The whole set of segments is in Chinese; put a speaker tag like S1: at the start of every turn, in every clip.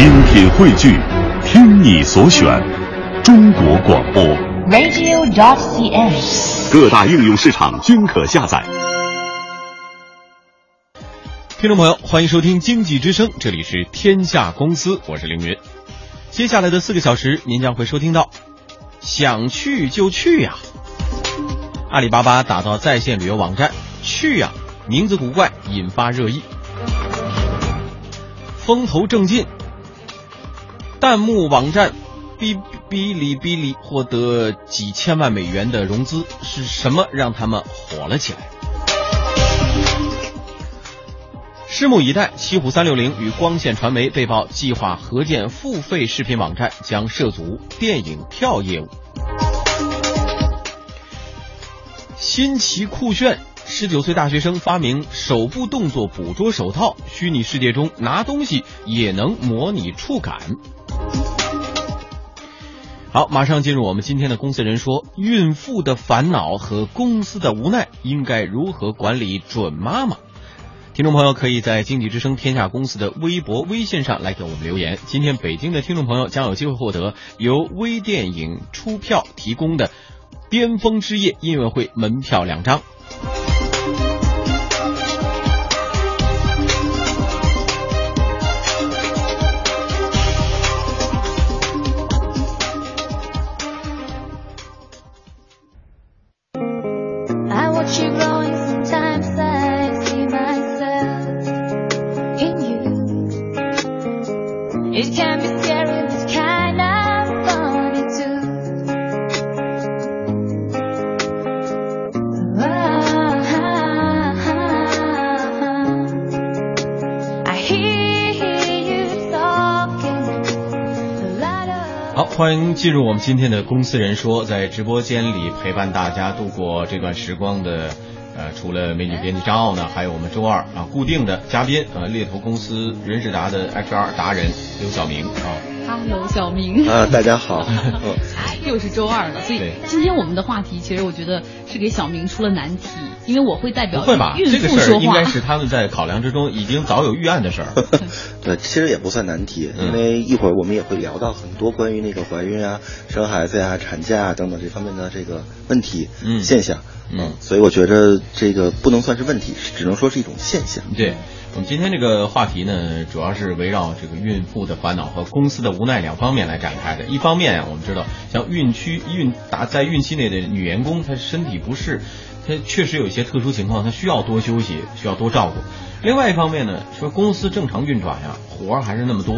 S1: 精品汇聚，听你所选，中国广播。
S2: radio.cn。
S1: 各大应用市场均可下载。
S3: 听众朋友，欢迎收听经济之声，这里是天下公司，我是凌云。接下来的四个小时，您将会收听到，想去就去呀、阿里巴巴打造在线旅游网站，去呀、名字古怪，引发热议。风头正劲，弹幕网站哔哔哩哔哩获得几千万美元的融资，是什么让他们火了起来？拭目以待，奇虎三六零与光线传媒被曝计划合建付费视频网站，将涉足电影票业务。新奇酷炫，十九岁大学生发明手部动作捕捉手套，虚拟世界中拿东西也能模拟触感。好，马上进入我们今天的公司人说，孕妇的烦恼和公司的无奈，应该如何管理准妈妈？听众朋友可以在经济之声天下公司的微博、微信上来给我们留言。今天北京的听众朋友将有机会获得由微电影出票提供的《巅峰之夜》音乐会门票两张。进入我们今天的公司人说，在直播间里陪伴大家度过这段时光的，呃，除了美女编辑张奥呢，还有我们周二啊固定的嘉宾，啊，猎头公司人事达的 HR 达人刘晓明啊。
S4: 哈喽，小明
S5: 啊，大家好。嗯
S4: 又是周二了，所以今天我们的话题，其实我觉得是给小明出了难题，因为我会代表
S3: 不会吧？
S4: 孕
S3: 这个
S4: 妇说话
S3: 事儿应该。是他们在考量之中已经早有预案的事儿。
S5: 对，其实也不算难题，
S3: 嗯
S5: 因为一会儿我们也会聊到很多关于那个怀孕啊、生孩子呀、产假啊等等这方面的这个问题、
S3: 嗯
S5: 现象。
S3: 嗯
S5: 所以我觉得这个不能算是问题，只能说是一种现象。
S3: 对，我们今天这个话题呢，主要是围绕这个孕妇的烦恼和公司的无奈两方面来展开的。一方面啊，我们知道，像孕区孕打在孕期内的女员工，她身体不适，她确实有一些特殊情况，她需要多休息，需要多照顾。另外一方面呢，说公司正常运转呀，活儿还是那么多。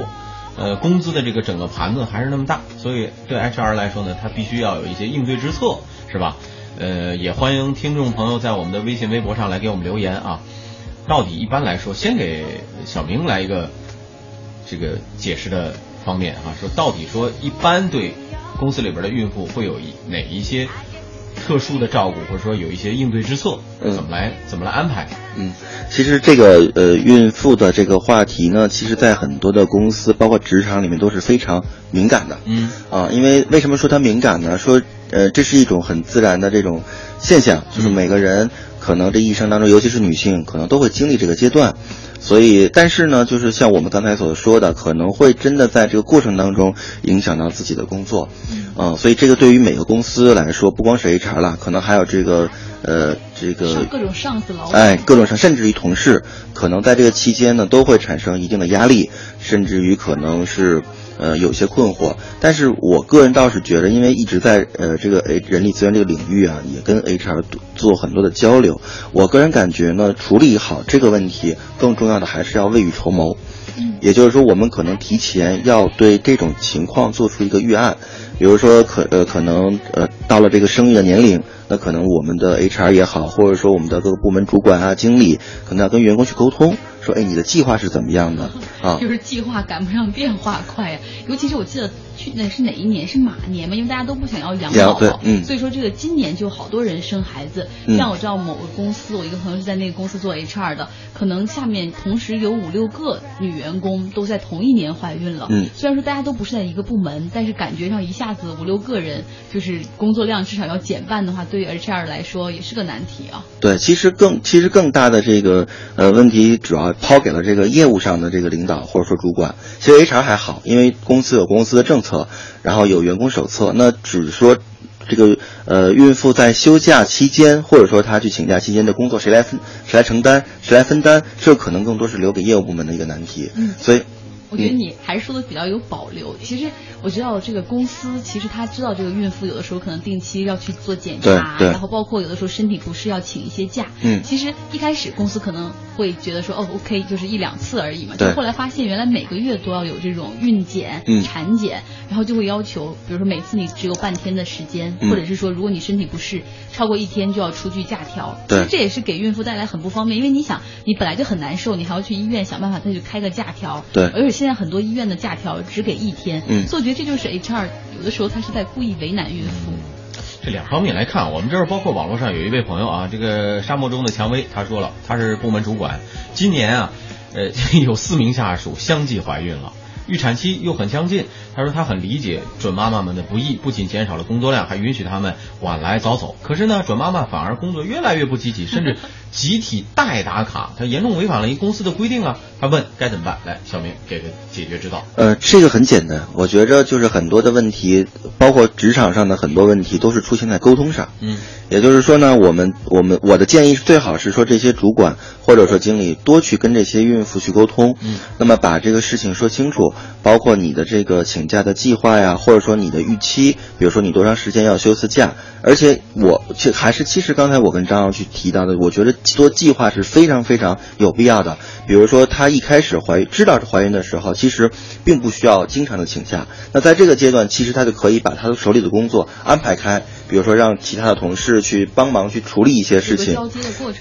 S3: 呃，工资的这个整个盘子还是那么大，所以对 HR 来说呢，他必须要有一些应对之策，是吧？呃，也欢迎听众朋友在我们的微信、微博上来给我们留言啊。到底一般来说，先给小明来一个这个解释的方面啊，说到底说一般对公司里边的孕妇会有一哪一些特殊的照顾，或者说有一些应对之策，
S5: 嗯
S3: 怎么来怎么来安排？
S5: 嗯，其实这个呃孕妇的这个话题呢，其实在很多的公司，包括职场里面都是非常敏感的。
S3: 嗯
S5: 啊，因为为什么说它敏感呢？说呃，这是一种很自然的这种现象，就是
S3: 嗯
S5: 每个人可能这一生当中，尤其是女性，可能都会经历这个阶段。所以，但是呢，就是像我们刚才所说的，可能会真的在这个过程当中影响到自己的工作。嗯、所以这个对于每个公司来说，不光是 HR 了，可能还有这个呃这个
S4: 各种上司老板，
S5: 哎，各种上，甚至于同事，可能在这个期间呢，都会产生一定的压力，甚至于可能是呃有些困惑。但是我个人倒是觉得，因为一直在呃这个 H 人力资源这个领域啊，也跟 HR 做很多的交流，我个人感觉呢，处理好这个问题，更重要的还是要未雨绸缪。也就是说，我们可能提前要对这种情况做出一个预案，比如说可呃可能呃到了这个生育的年龄，那可能我们的 HR 也好，或者说我们的各个部门主管啊、经理，可能要跟员工去沟通，说，哎，你的计划是怎么样的啊？
S4: 就是计划赶不上变化快呀。尤其是我记得去年是哪一年？是马年嘛？因为大家都不想要养
S5: 养
S4: 宝宝，
S5: 对嗯
S4: 所以说这个今年就好多人生孩子。
S5: 嗯
S4: 像我知道某个公司，我一个朋友是在那个公司做 HR 的，可能下面同时有五六个女员工都在同一年怀孕了。
S5: 嗯
S4: 虽然说大家都不是在一个部门，但是感觉上一下子五六个人，就是工作量至少要减半的话，对于 HR 来说也是个难题啊。
S5: 对，其实更其实更大的这个呃问题，主要呃抛给了这个业务上的这个领导或者说主管。其实 HR 还好，因为公司有公司的政策，然后有员工手册，那只是说。这个呃，孕妇在休假期间，或者说她去请假期间的工作，谁来分谁来承担，谁来分担，这可能更多是留给业务部门的一个难题。
S4: 嗯
S5: 所以
S4: 我觉得你还是说的比较有保留。其实我知道这个公司，其实他知道这个孕妇有的时候可能定期要去做检查，
S5: 对对
S4: 然后包括有的时候身体不适要请一些假。
S5: 嗯
S4: 其实一开始公司可能会觉得说，哦，OK，就是一两次而已嘛。
S5: 对
S4: 就后来发现原来每个月都要有这种孕检、
S5: 嗯
S4: 产检，然后就会要求，比如说每次你只有半天的时间，
S5: 嗯
S4: 或者是说如果你身体不适超过一天就要出具假条。
S5: 对
S4: 其实这也是给孕妇带来很不方便，因为你想，你本来就很难受，你还要去医院想办法再去开个假条。
S5: 对
S4: 而且现在很多医院的假条只给一天，
S5: 嗯
S4: 所以我觉得这就是 HR 有的时候他是在故意为难孕妇。
S3: 这两方面来看，我们这儿包括网络上有一位朋友啊，这个沙漠中的蔷薇，他说了，他是部门主管，今年啊，呃，有四名下属相继怀孕了。预产期又很相近，他说他很理解准妈妈们的不易，不仅减少了工作量，还允许他们晚来早走。可是呢，准妈妈反而工作越来越不积极，甚至 集体代打卡，他严重违反了一公司的规定啊。他问该怎么办？来，小明给个解决之道。
S5: 呃，这个很简单，我觉着就是很多的问题，包括职场上的很多问题，都是出现在沟通上。
S3: 嗯，
S5: 也就是说呢，我们我们我的建议最好是说这些主管或者说经理多去跟这些孕妇去沟通，
S3: 嗯，
S5: 那么把这个事情说清楚，包括你的这个请假的计划呀，或者说你的预期，比如说你多长时间要休次假，而且我其还是其实刚才我跟张瑶去提到的，我觉得做计划是非常非常有必要的。比如说她一开始怀孕知道是怀孕的时候，其实并不需要经常的请假，那在这个阶段，其实她就可以把她手里的工作安排开，比如说让其他的同事去帮忙去处理一些事情。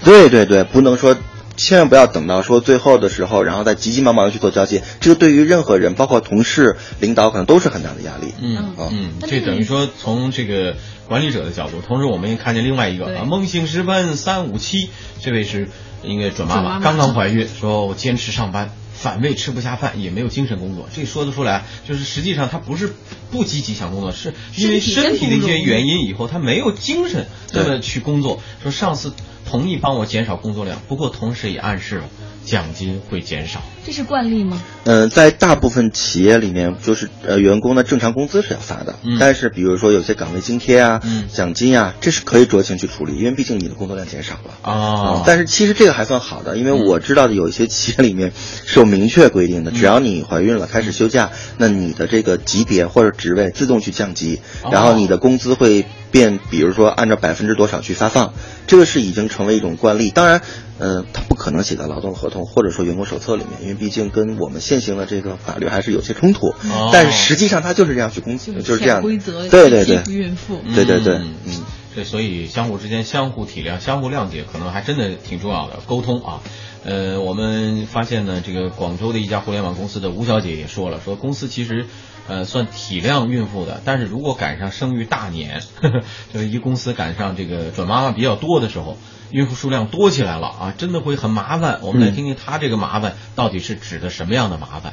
S5: 对对对，不能说。千万不要等到说最后的时候，然后再急急忙忙的去做交接，这个对于任何人，包括同事、领导，可能都是很大的压力。
S3: 嗯
S5: 嗯
S4: 这
S3: 等于说从这个管理者的角度，同时我们也看见另外一个啊，梦醒时分三五七，这位是应该准妈妈，刚刚怀孕，说我坚持上班。反胃吃不下饭，也没有精神工作，这说得出来，就是实际上他不是不积极想工作，是因为身
S4: 身体
S3: 体的一些原因，以后他没有精神那么
S5: 对
S3: 去工作。说上司同意帮我减少工作量，不过同时也暗示了奖金会减少。
S4: 这是惯例吗？
S5: 嗯、在大部分企业里面，就是呃员工的正常工资是要发的，
S3: 嗯。
S5: 但是比如说有些岗位津贴啊、
S3: 嗯。
S5: 奖金啊，这是可以酌情去处理，因为毕竟你的工作量减少了。
S3: 啊
S5: 嗯但是其实这个还算好的，因为
S3: 嗯。
S5: 我知道的有一些企业里面是有明确规定的，只要你怀孕了开始休假，那你的这个级别或者职位自动去降级，
S3: 哦。
S5: 然后你的工资会变，比如说按照百分之多少去发放，这个是已经成为一种惯例。当然，呃，它不可能写在劳动合同或者说员工手册里面，因为毕竟跟我们现行的这个法律还是有些冲突。
S3: 哦
S5: 但是实际上他就是这样去攻
S4: 击的
S5: 就是这样
S4: 规则，
S5: 对对对
S4: 孕妇。
S5: 对对对
S3: 嗯
S5: 嗯
S3: 这所以相互之间相互体谅、相互谅解，可能还真的挺重要的。沟通啊，呃，我们发现呢，这个广州的一家互联网公司的吴小姐也说了，说公司其实。呃，算体谅孕妇的，但是如果赶上生育大年，呵 呵就是一公司赶上这个准妈妈比较多的时候，孕妇数量多起来了啊，真的会很麻烦。我们来
S5: 嗯
S3: 听听她这个麻烦到底是指的什么样的麻烦？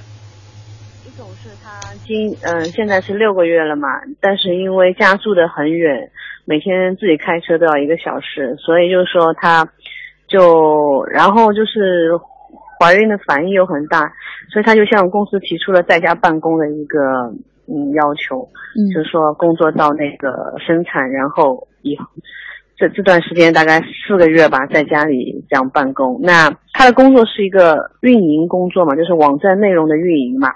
S2: 一种是他今嗯、现在是六个月了嘛，但是因为家住的很远，每天自己开车都要一个小时，所以就是说他就然后就是怀孕的反应又很大，所以他就向公司提出了在家办公的一个嗯要求，
S4: 嗯
S2: 就是说工作到那个生产，然后以后这这段时间大概四个月吧，在家里这样办公。那他的工作是一个运营工作嘛，就是网站内容的运营嘛。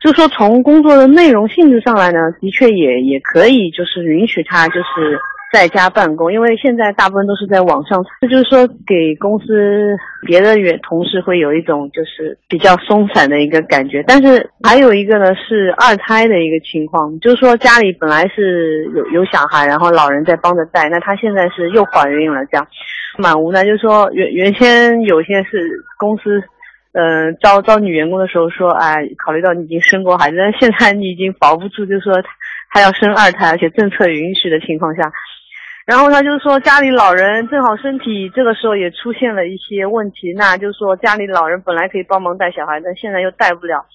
S2: 就说从工作的内容性质上来呢，的确也也可以就是允许他就是在家办公，因为现在大部分都是在网上，这就是说给公司别的员同事会有一种就是比较松散的一个感觉。但是还有一个呢是二胎的一个情况，就是说家里本来是有有小孩，然后老人在帮着带，那她现在是又怀孕了，这样蛮无奈。就是说原原先有些是公司。呃，招招女员工的时候说，哎，考虑到你已经生过孩子，但现在你已经保不住，就是说还要生二胎，而且政策允许的情况下，然后他，就是说家里老人正好身体这个时候也出现了一些问题，那就是说家里老人本来可以帮忙带小孩，但现在又带不了，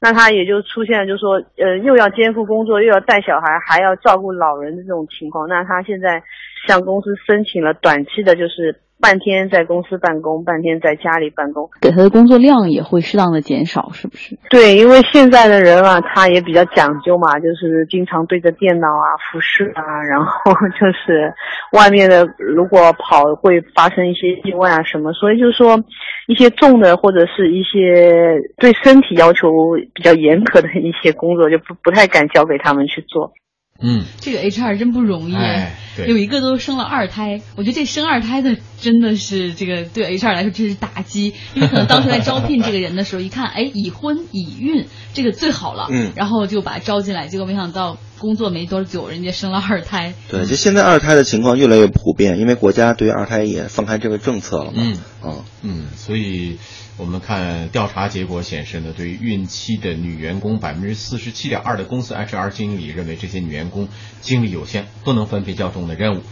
S2: 那他也就出现了，就是说呃又要肩负工作，又要带小孩，还要照顾老人的这种情况，那他现在向公司申请了短期的，就是半天在公司办公，半天在家里办公。
S4: 给他的工作量也会适当的减少，是不是？
S2: 对，因为现在的人啊，他也比较讲究嘛，就是经常对着电脑啊、服饰啊，然后就是外面的如果跑会发生一些意外啊什么，所以就是说一些重的或者是一些对身体要求比较严格的一些工作，就不不太敢交给他们去做。
S3: 嗯，
S4: 这个 HR 真不容易，
S3: 哎对。
S4: 有一个都生了二胎，我觉得这生二胎的真的是这个对 HR 来说真是打击，因为可能当时在招聘这个人的时候，一看，哎，已婚已孕，这个最好了，
S5: 嗯。
S4: 然后就把招进来，结果没想到工作没多久，人家生了二胎，
S5: 对，就现在二胎的情况越来越普遍，因为国家对于二胎也放开这个政策了嘛。
S3: 嗯。
S5: 嗯。
S3: 嗯，所以我们看调查结果显示呢，对于孕期的女员工，百分之四十七点二的公司 HR 经理认为这些女员工精力有限，不能分配较重的任务。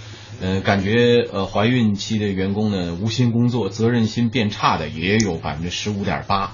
S3: 嗯、感觉呃怀孕期的员工呢无心工作，责任心变差的也有百分之十五点八。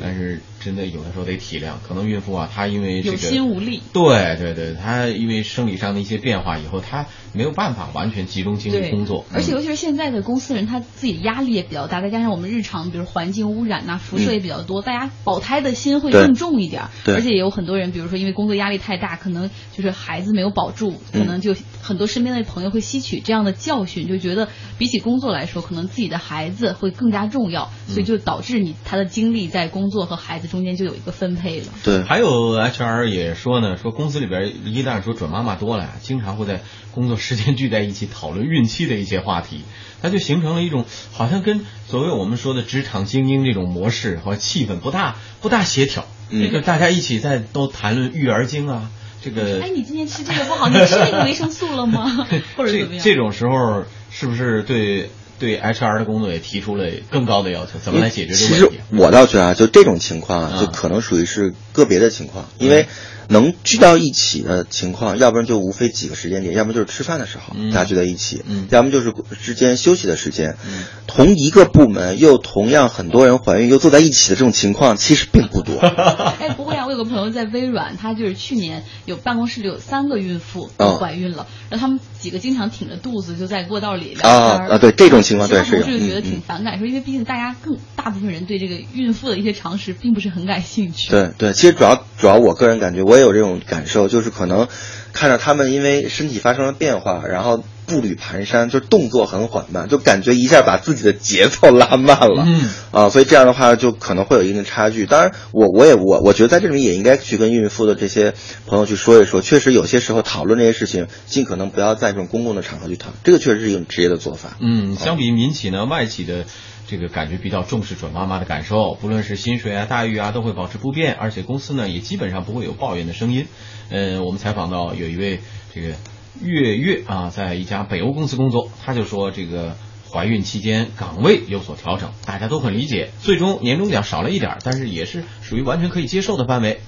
S3: 但是真的有的时候得体谅，可能孕妇啊，她因为这
S4: 有心无力。
S3: 对对对，她因为生理上的一些变化以后，她没有办法完全集中精力，工作，嗯
S4: 而且尤其是现在的公司人，他自己的压力也比较大，再加上我们日常比如环境污染呐、辐射也比较多，大家保胎的心会更重一点儿。
S5: 对
S4: 而且也有很多人，比如说因为工作压力太大，可能就是孩子没有保住，可
S5: 嗯
S4: 能就很多身边的朋友会吸取这样的教训，就觉得比起工作来说，可能自己的孩子会更加重要，
S5: 嗯
S4: 所以就导致你他的精力在工作和孩子中间就有一个分配了。
S5: 对，
S3: 还有 HR 也说呢，说公司里边一旦说准妈妈多了呀，经常会在工作时间聚在一起讨论孕期的一些话题，它就形成了一种好像跟所谓我们说的职场精英这种模式和气氛不大不大协调。
S5: 嗯
S3: 这个大家一起在都谈论育儿经啊，这个
S4: 哎，你今天吃这个不好，你吃那个维生素了吗？或者
S3: 这
S4: 怎么样？
S3: 这种时候是不是对对 HR 的工作也提出了更高的要求？怎么来解决这个问题？
S5: 其实我倒觉得啊，就这种情况啊，
S3: 嗯
S5: 就可能属于是个别的情况，因为能聚到一起的情况，要不然就无非几个时间点，要么就是吃饭的时候
S3: 嗯
S5: 大家聚在一起，
S3: 嗯
S5: 要么就是之间休息的时间。
S3: 嗯
S5: 同一个部门又同样很多人怀孕又坐在一起的这种情况，其实并不多。
S4: 哎，不会啊，我有个朋友在微软，他就是去年有办公室里有三个孕妇怀孕了，然后他们几个经常挺着肚子就在过道里聊
S5: 啊
S4: 天儿
S5: 啊对这种情况对是有
S4: 同事就觉得挺反感，说因为毕竟大家更大部分人对这个孕妇的一些常识并不是很感兴趣。
S5: 对对，其实主要主要我个人感觉，我也有这种感受，就是可能看着他们因为身体发生了变化，然后步履蹒跚，就动作很缓慢，就感觉一下把自己的节奏拉慢了。
S3: 嗯
S5: 啊，所以这样的话就可能会有一定差距。当然我，我也我我觉得在这里面也应该去跟孕妇的这些朋友去说一说，确实有些时候讨论这些事情，尽可能不要在这种公共的场合去谈，这个确实是一种职业的做法。
S3: 嗯，相比民企呢，外企的这个感觉比较重视准妈妈的感受，不论是薪水啊、待遇啊，都会保持不变，而且公司呢也基本上不会有抱怨的声音。嗯，我们采访到有一位这个月月啊，在一家北欧公司工作，他就说这个怀孕期间岗位有所调整，大家都很理解，最终年终奖少了一点，但是也是属于完全可以接受的范围。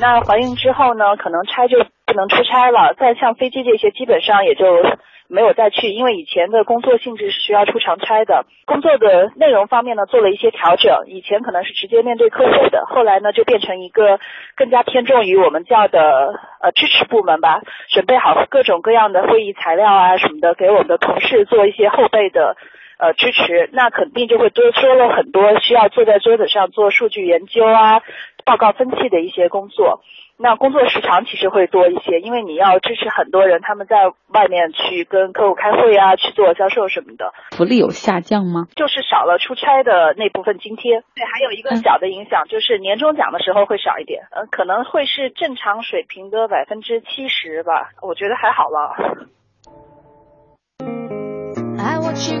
S6: 那怀孕之后呢，可能差就不能出差了，再像飞机这些，基本上也就没有再去，因为以前的工作性质是需要出长差的。工作的内容方面呢，做了一些调整，以前可能是直接面对客户的，后来呢就变成一个更加偏重于我们叫的呃支持部门吧，准备好各种各样的会议材料啊什么的，给我们的同事做一些后备的。呃，支持那肯定就会多说了很多需要坐在桌子上做数据研究啊、报告分析的一些工作。那工作时长其实会多一些，因为你要支持很多人，他们在外面去跟客户开会啊，去做销售什么的，
S4: 福利有下降吗？
S6: 就是少了出差的那部分津贴。对，还有一个小的影响就是年终奖的时候会少一点，嗯、可能会是正常水平的百分之七十吧，我觉得还好了。
S7: I watch you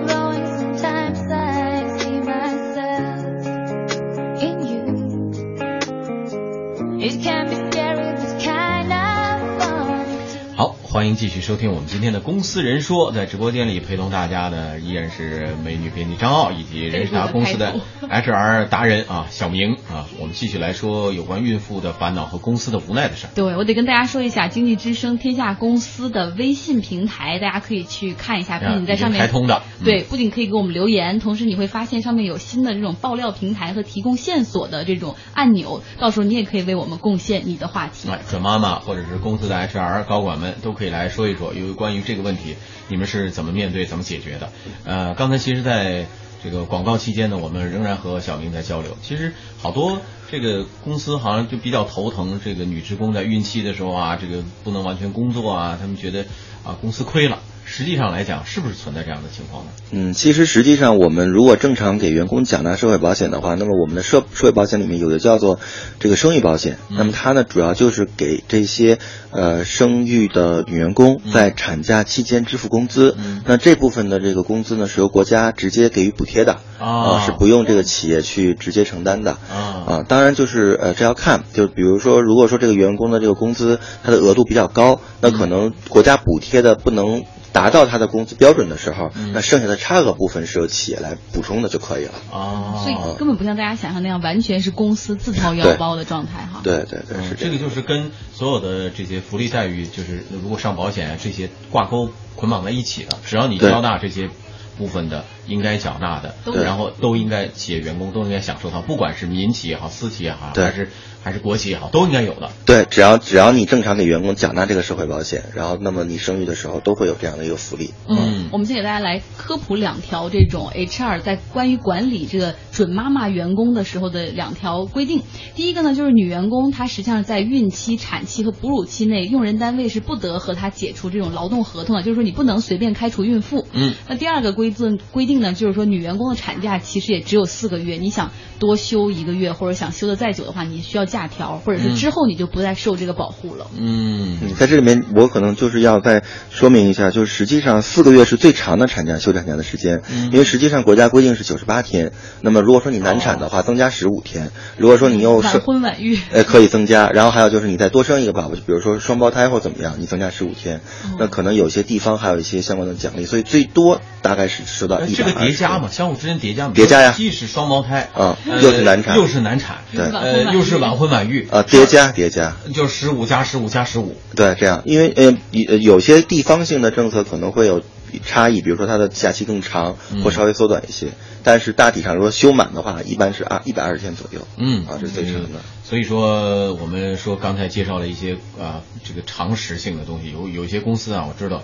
S3: 欢迎继续收听我们今天的《公司人说》，在直播间里陪同大家的依然是美女编辑张傲以及人事达公司的 HR 达人啊小明啊。我们继续来说有关孕妇的烦恼和公司的无奈的事儿。
S4: 对，我得跟大家说一下，经济之声天下公司的微信平台，大家可以去看一下，不仅在上面
S3: 开通的嗯
S4: 对，不仅可以给我们留言，同时你会发现上面有新的这种爆料平台和提供线索的这种按钮，到时候你也可以为我们贡献你的话题。
S3: 哎，准妈妈或者是公司的 HR 高管们都可以。可以来说一说，有关于这个问题，你们是怎么面对、怎么解决的？呃，刚才其实在这个广告期间呢，我们仍然和小明在交流。其实好多这个公司好像就比较头疼，这个女职工在孕期的时候啊，这个不能完全工作啊，他们觉得啊公司亏了。实际上来讲，是不是存在这样的情况呢？
S5: 嗯，其实实际上我们如果正常给员工缴纳社会保险的话，那么我们的社社会保险里面有的叫做这个生育保险，那么它呢主要就是给这些呃生育的女员工在产假期间支付工资，那这部分的这个工资呢是由国家直接给予补贴的
S3: 啊。
S5: 是不用这个企业去直接承担的。
S3: 啊。
S5: 啊，当然就是呃这要看，就比如说如果说这个员工的这个工资它的额度比较高，那可能国家补贴的不能。达到他的工资标准的时候，那剩下的差额部分是由企业来补充的就可以了。
S3: 啊，
S4: 所以根本不像大家想象那样，完全是公司自掏腰包的状态哈。
S5: 对对对，是
S3: 这个就是跟所有的这些福利待遇，就是如果上保险啊这些挂钩捆绑在一起的，只要你交纳这些部分的应该缴纳的，
S4: 都
S3: 然后都应该企业员工都应该享受到，不管是民企也好，私企也好，
S5: 对
S3: 还是还是国企也好，都应该有的。
S5: 对，只要只要你正常给员工缴纳这个社会保险，然后那么你生育的时候都会有这样的一个福利。
S4: 嗯，我们先给大家来科普两条这种 HR 在关于管理这个准妈妈员工的时候的两条规定。第一个呢，就是女员工她实际上在孕期、产期和哺乳期内，用人单位是不得和她解除这种劳动合同的，就是说你不能随便开除孕妇。
S3: 嗯，
S4: 那第二个规定规定呢，就是说女员工的产假其实也只有四个月，你想多休一个月或者想休的再久的话，你需要假条，或者是之后你就不再受这个保护了。
S3: 嗯
S5: 嗯，在这里面我可能就是要再说明一下，就是实际上四个月是最长的产假休产假的时间，
S3: 嗯
S5: 因为实际上国家规定是九十八天，那么如果说你难产的话，增加十五天；如果说你又
S4: 晚
S5: 是
S4: 婚晚育。
S5: 呃，可以增加，然后还有就是你再多生一个宝宝，就比如说双胞胎或怎么样，你增加十五天，
S4: 哦
S5: 那可能有些地方还有一些相关的奖励，所以最多大概是收到一百
S3: 呃这个叠加嘛，相互之间叠加嘛，
S5: 叠加呀。
S3: 既是双胞胎
S5: 啊
S3: 呃
S5: 又是难产
S3: 又是难产，
S5: 对。
S3: 呃，又是晚婚晚育
S5: 啊，叠加叠加，
S3: 就十五加十五加十五，
S5: 对，这样，因为呃有有些地方性的政策可能会有差异，比如说它的假期更长
S3: 嗯
S5: 或稍微缩短一些，但是大体上如果休满的话，一般是二一百二十天左右，
S3: 嗯。
S5: 啊这是最长的。
S3: 所以说，我们说刚才介绍了一些啊、这个常识性的东西，有有些公司啊，我知道，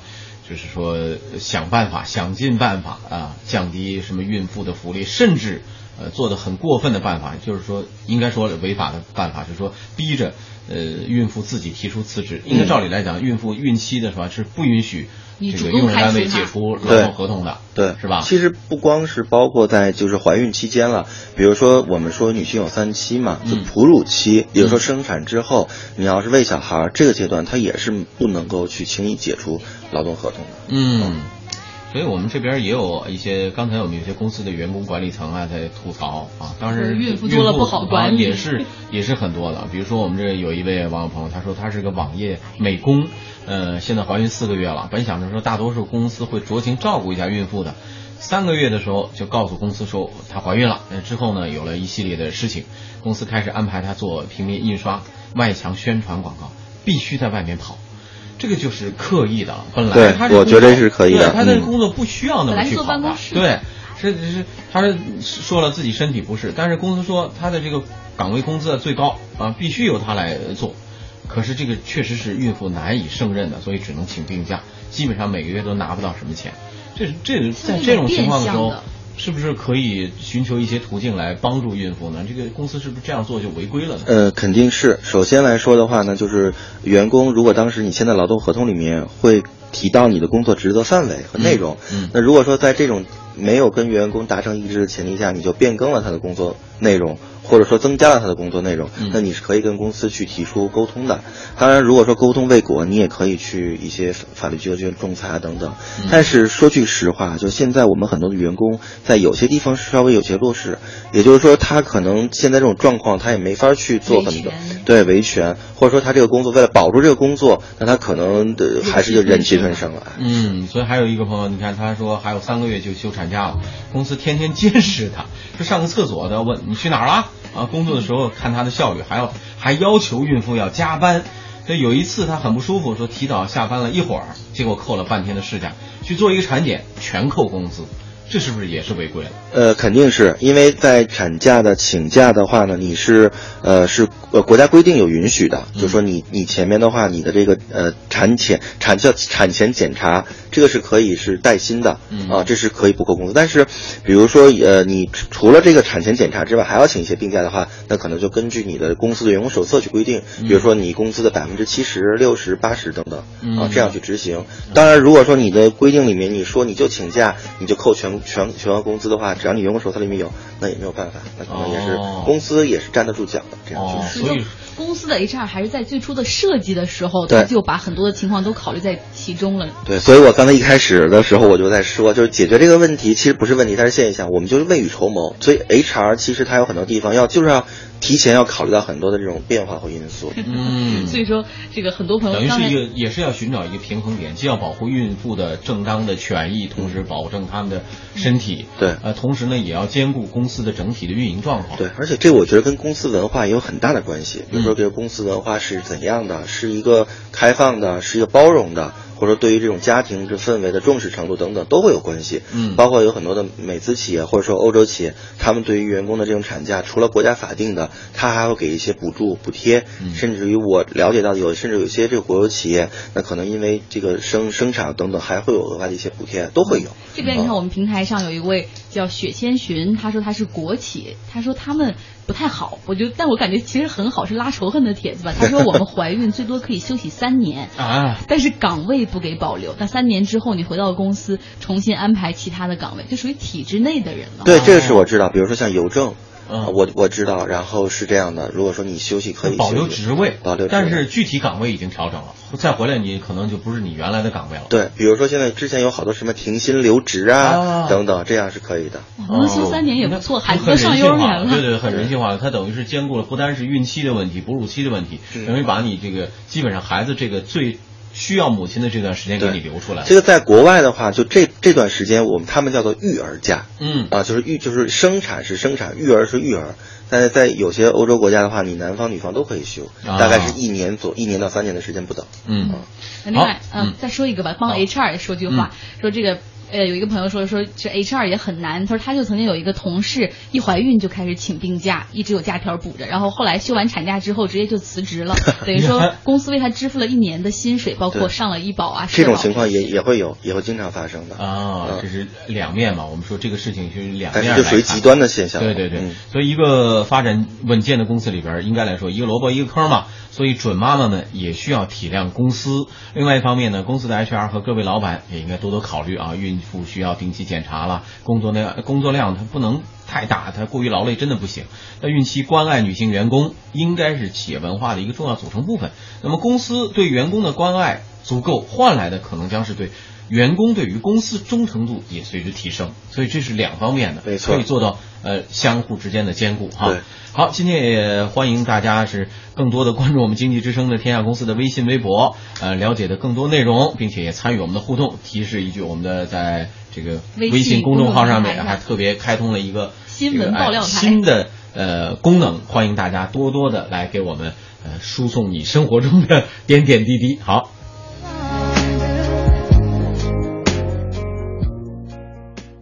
S3: 就是说想办法，想尽办法啊，降低什么孕妇的福利，甚至呃做的很过分的办法，就是说应该说违法的办法，就是说逼着呃孕妇自己提出辞职。应该照理来讲，孕妇孕期的是吧是不允许这个用人单位解除劳动合同的，
S5: 对，
S3: 是吧？
S5: 其实不光是包括在就是怀孕期间了，比如说我们说女性有三期嘛，就
S3: 嗯
S5: 哺乳期，也就是说生产之后，你要是喂小孩儿这个阶段，它也是不能够去轻易解除劳动合同的。
S3: 嗯，所以我们这边也有一些，刚才我们有些公司的员工管理层啊在吐槽啊，当时
S4: 孕妇多了不好管理
S3: 啊也是也是很多的。比如说我们这有一位网友朋友，他说他是个网页美工，呃，现在怀孕四个月了，本想着说大多数公司会酌情照顾一下孕妇的。三个月的时候就告诉公司说她怀孕了，那之后呢有了一系列的事情，公司开始安排她做平面印刷、外墙宣传广告，必须在外面跑。这个就是刻意的。本来
S5: 对
S3: 他这
S5: 我觉得是可以的
S3: 对他的
S5: 嗯
S3: 工作不需要那么去跑的
S4: 办公室
S3: 对，是是，他是说了自己身体不适，但是公司说他的这个岗位工资最高啊，必须由他来做。可是这个确实是孕妇难以胜任的，所以只能请病假，基本上每个月都拿不到什么钱。这这在这种情况的时候是不是可以寻求一些途径来帮助孕妇呢？这个公司是不是这样做就违规了呢？
S5: 呃，肯定是。首先来说的话呢，就是员工如果当时你签的劳动合同里面会提到你的工作职责范围和内容，
S3: 嗯嗯
S5: 那如果说在这种没有跟员工达成一致的前提下，你就变更了他的工作内容，或者说增加了他的工作内容，
S3: 嗯
S5: 那你是可以跟公司去提出沟通的。当然，如果说沟通未果，你也可以去一些法律机构去仲裁啊等等。
S3: 嗯
S5: 但是说句实话，就现在我们很多的员工在有些地方是稍微有些弱势，也就是说他可能现在这种状况他也没法去做很多对维权，或者说他这个工作为了保住这个工作，那他可能的还是就忍气吞声了。
S3: 嗯，所以还有一个朋友，你看他说还有三个月就休产假了，公司天天监视他，说上个厕所都要问你去哪儿了啊？工作的时候看他的效率，还要还要求孕妇要加班。所以有一次他很不舒服，说提早下班了一会儿，结果扣了半天的事假，去做一个产检全扣工资，这是不是也是违规了？
S5: 呃，肯定是因为在产假的请假的话呢，你是呃是呃国家规定有允许的，
S3: 嗯
S5: 就说你你前面的话，你的这个呃产前产叫产前检查，这个是可以是带薪的，
S3: 嗯
S5: 啊，这是可以不扣工资。但是，比如说呃你除除了这个产前检查之外，还要请一些病假的话，那可能就根据你的公司的员工手册去规定，比如说你工资的百分之七十、六十、八十等等，啊
S3: 嗯，
S5: 这样去执行。当然，如果说你的规定里面你说你就请假，你就扣全全全额工资的话，只要你员工手册里面有，那也没有办法，那可能也是、
S3: 哦
S5: 公司也是站得住脚的这样去。
S3: 所以
S4: 公司的 HR 还是在最初的设计的时候，
S5: 对
S4: 他就把很多的情况都考虑在其中了。
S5: 对，所以我刚才一开始的时候我就在说，就是解决这个问题其实不是问题，它是现象，我们就是未雨绸缪。所以 HR 其实它有很多地方要就是要提前要考虑到很多的这种变化和因素。
S3: 嗯，
S4: 所以说，这个很多朋友
S3: 等于是一个，也是要寻找一个平衡点，既要保护孕妇的正当的权益，同时保证他们的身体。
S5: 对
S3: 呃，同时呢，也要兼顾公司的整体的运营状况。
S5: 对，而且这我觉得跟公司文化也有很大的关系。比如说，
S3: 嗯
S5: 这个公司文化是怎样的，是一个开放的，是一个包容的，或者说对于这种家庭这氛围的重视程度等等都会有关系。
S3: 嗯
S5: 包括有很多的美资企业或者说欧洲企业，他们对于员工的这种产假，除了国家法定的，他还会给一些补助、补贴，
S3: 嗯
S5: 甚至于我了解到有，甚至有些这个国有企业，那可能因为这个生生产等等，还会有额外的一些补贴，都会有。
S4: 这边你看，我们平台上有一位叫雪千寻，他说他是国企，他说他们不太好，我就，但我感觉其实很好，是拉仇恨的帖子吧。他说我们怀孕最多可以休息三年，
S3: 啊，
S4: 但是岗位不给保留。那三年之后你回到公司重新安排其他的岗位，就属于体制内的人了。
S5: 对，这个是我知道。比如说像邮政，
S3: 嗯
S5: 啊我我知道。然后是这样的，如果说你休息可以
S3: 保留职位，
S5: 保留职位
S3: 但是具体岗位已经调整了，再回来你可能就不是你原来的岗位了。
S5: 对，比如说现在之前有好多什么停薪留职啊、
S3: 啊
S5: 等等，这样是可以的。
S4: 哇能休三年也不错，孩子上幼儿园了。
S3: 对对，很人性化了。它等于是兼顾了不单是孕期的问题、哺乳期的问题，
S5: 嗯
S3: 等于把你这个基本上孩子这个最需要母亲的这段时间给你留出来。
S5: 这个在国外的话，就这这段时间，我们他们叫做育儿假
S3: 嗯
S5: 啊，就是育就是生产是生产，育儿是育儿。但是在有些欧洲国家的话，你男方女方都可以休，
S3: 啊
S5: 大概是一年左一年到三年的时间不等。
S3: 嗯
S4: 那另外，
S3: 好
S4: 嗯
S3: 嗯，
S4: 再说一个吧，帮 HR 也说句话，说这个。呃，有一个朋友说说这 HR 也很难，他说他就曾经有一个同事一怀孕就开始请病假，一直有假条补着，然后后来休完产假之后直接就辞职了，等于说公司为他支付了一年的薪水，包括上了医保啊，
S5: 这种情况也也会有，也会经常发生的。
S3: 啊，
S5: 嗯
S3: 这是两面嘛。我们说这个事情是两面
S5: 就属于极端的现象。
S3: 对对对，
S5: 嗯
S3: 所以一个发展稳健的公司里边，应该来说一个萝卜一个坑嘛。所以准妈妈们也需要体谅公司。另外一方面呢，公司的 HR 和各位老板也应该多多考虑啊，孕不需要定期检查了，工作量工作量它不能太大，它过于劳累真的不行。那孕期关爱女性员工应该是企业文化的一个重要组成部分。那么公司对员工的关爱足够，换来的可能将是对。员工对于公司忠诚度也随之提升，所以这是两方面的，
S5: 没错
S3: 可以做到呃相互之间的兼顾哈。好，今天也欢迎大家是更多的关注我们经济之声的天下公司的微信、微博，呃，了解的更多内容，并且也参与我们的互动。提示一句，我们的在这个
S4: 微信
S3: 公众号上面还特别开通了一个
S4: 新闻爆料台
S3: 新的呃功能，欢迎大家多多的来给我们呃输送你生活中的点点滴滴。好。